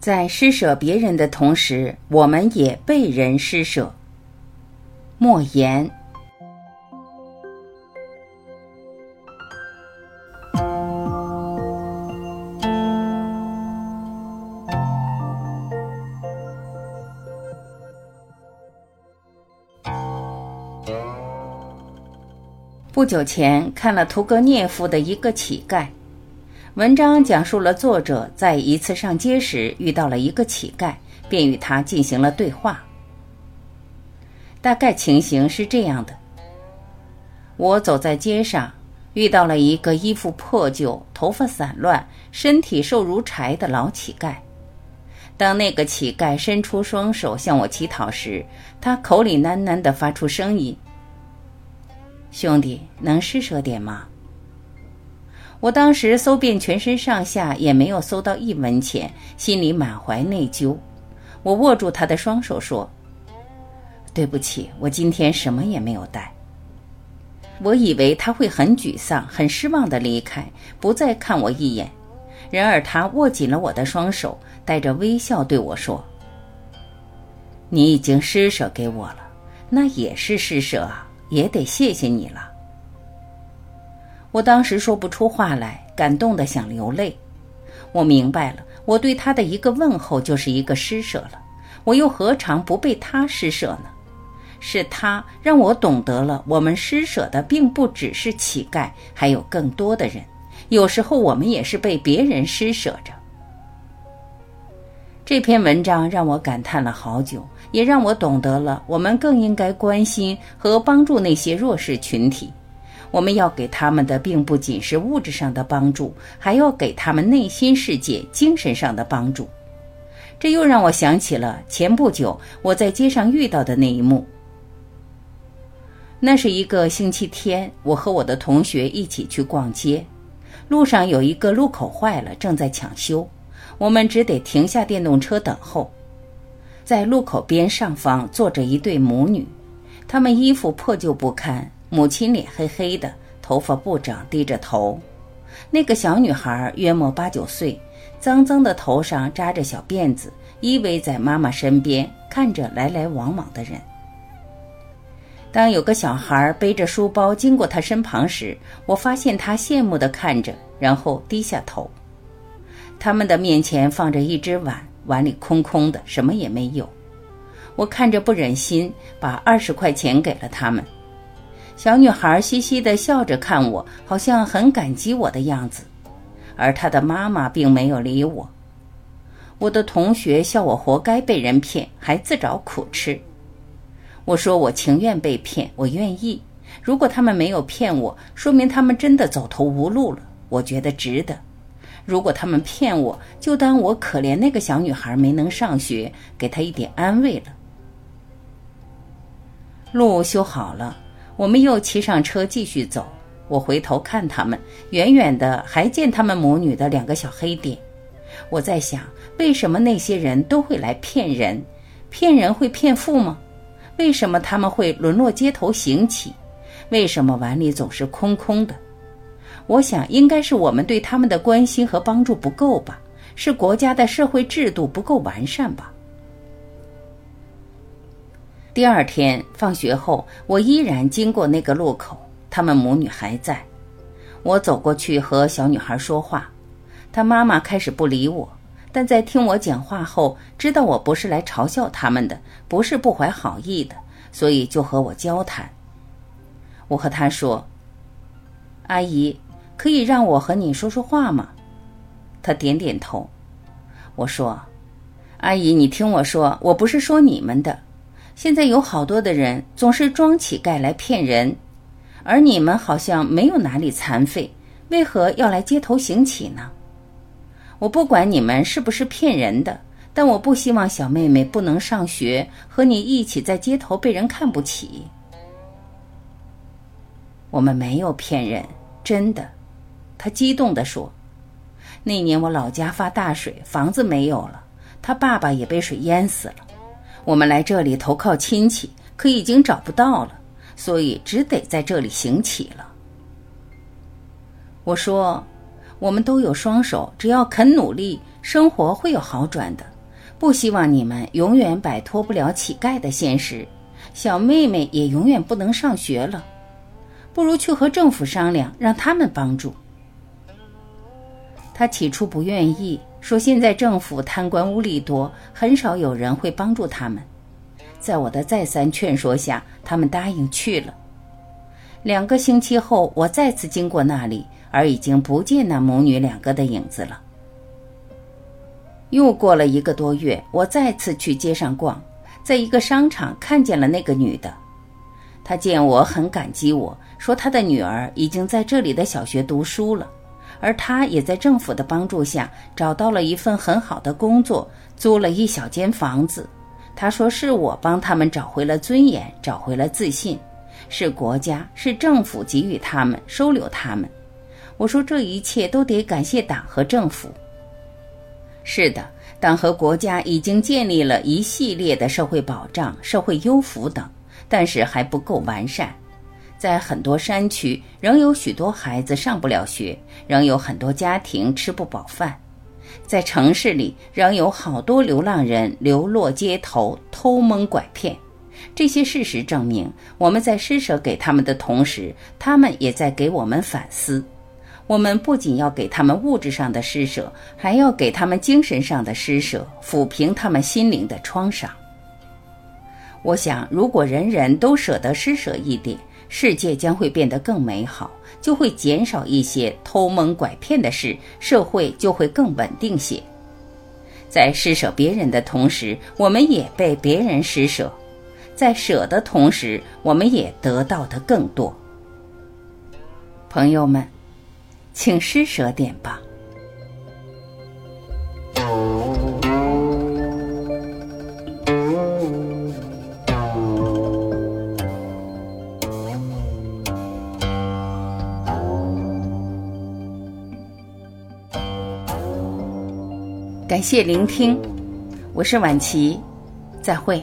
在施舍别人的同时，我们也被人施舍。莫言。不久前看了屠格涅夫的一个乞丐。文章讲述了作者在一次上街时遇到了一个乞丐，便与他进行了对话。大概情形是这样的：我走在街上，遇到了一个衣服破旧、头发散乱、身体瘦如柴的老乞丐。当那个乞丐伸出双手向我乞讨时，他口里喃喃地发出声音：“兄弟，能施舍点吗？”我当时搜遍全身上下，也没有搜到一文钱，心里满怀内疚。我握住他的双手说：“对不起，我今天什么也没有带。”我以为他会很沮丧、很失望的离开，不再看我一眼。然而他握紧了我的双手，带着微笑对我说：“你已经施舍给我了，那也是施舍，也得谢谢你了。”我当时说不出话来，感动的想流泪。我明白了，我对他的一个问候就是一个施舍了。我又何尝不被他施舍呢？是他让我懂得了，我们施舍的并不只是乞丐，还有更多的人。有时候我们也是被别人施舍着。这篇文章让我感叹了好久，也让我懂得了，我们更应该关心和帮助那些弱势群体。我们要给他们的并不仅是物质上的帮助，还要给他们内心世界、精神上的帮助。这又让我想起了前不久我在街上遇到的那一幕。那是一个星期天，我和我的同学一起去逛街，路上有一个路口坏了，正在抢修，我们只得停下电动车等候。在路口边上方坐着一对母女，她们衣服破旧不堪。母亲脸黑黑的，头发不整，低着头。那个小女孩约莫八九岁，脏脏的头上扎着小辫子，依偎在妈妈身边，看着来来往往的人。当有个小孩背着书包经过她身旁时，我发现她羡慕地看着，然后低下头。他们的面前放着一只碗，碗里空空的，什么也没有。我看着不忍心，把二十块钱给了他们。小女孩嘻嘻地笑着看我，好像很感激我的样子，而她的妈妈并没有理我。我的同学笑我活该被人骗，还自找苦吃。我说我情愿被骗，我愿意。如果他们没有骗我，说明他们真的走投无路了，我觉得值得。如果他们骗我，就当我可怜那个小女孩没能上学，给她一点安慰了。路修好了。我们又骑上车继续走。我回头看他们，远远的还见他们母女的两个小黑点。我在想，为什么那些人都会来骗人？骗人会骗富吗？为什么他们会沦落街头行乞？为什么碗里总是空空的？我想，应该是我们对他们的关心和帮助不够吧？是国家的社会制度不够完善吧？第二天放学后，我依然经过那个路口，他们母女还在。我走过去和小女孩说话，她妈妈开始不理我，但在听我讲话后，知道我不是来嘲笑他们的，不是不怀好意的，所以就和我交谈。我和她说：“阿姨，可以让我和你说说话吗？”她点点头。我说：“阿姨，你听我说，我不是说你们的。”现在有好多的人总是装乞丐来骗人，而你们好像没有哪里残废，为何要来街头行乞呢？我不管你们是不是骗人的，但我不希望小妹妹不能上学，和你一起在街头被人看不起。我们没有骗人，真的。他激动地说：“那年我老家发大水，房子没有了，他爸爸也被水淹死了。”我们来这里投靠亲戚，可已经找不到了，所以只得在这里行乞了。我说，我们都有双手，只要肯努力，生活会有好转的。不希望你们永远摆脱不了乞丐的现实，小妹妹也永远不能上学了。不如去和政府商量，让他们帮助。他起初不愿意，说现在政府贪官污吏多，很少有人会帮助他们。在我的再三劝说下，他们答应去了。两个星期后，我再次经过那里，而已经不见那母女两个的影子了。又过了一个多月，我再次去街上逛，在一个商场看见了那个女的。她见我很感激我，说她的女儿已经在这里的小学读书了，而他也在政府的帮助下找到了一份很好的工作，租了一小间房子。他说是我帮他们找回了尊严，找回了自信。是国家，是政府给予他们收留他们。我说这一切都得感谢党和政府。是的，党和国家已经建立了一系列的社会保障、社会优抚等，但是还不够完善。在很多山区，仍有许多孩子上不了学，仍有很多家庭吃不饱饭。在城市里，仍有好多流浪人流落街头，偷蒙拐骗。这些事实证明，我们在施舍给他们的同时，他们也在给我们反思。我们不仅要给他们物质上的施舍，还要给他们精神上的施舍，抚平他们心灵的创伤。我想，如果人人都舍得施舍一点，世界将会变得更美好，就会减少一些偷蒙拐骗的事，社会就会更稳定些。在施舍别人的同时，我们也被别人施舍。在舍的同时，我们也得到的更多。朋友们，请施舍点吧。感谢聆听，我是晚琪，再会。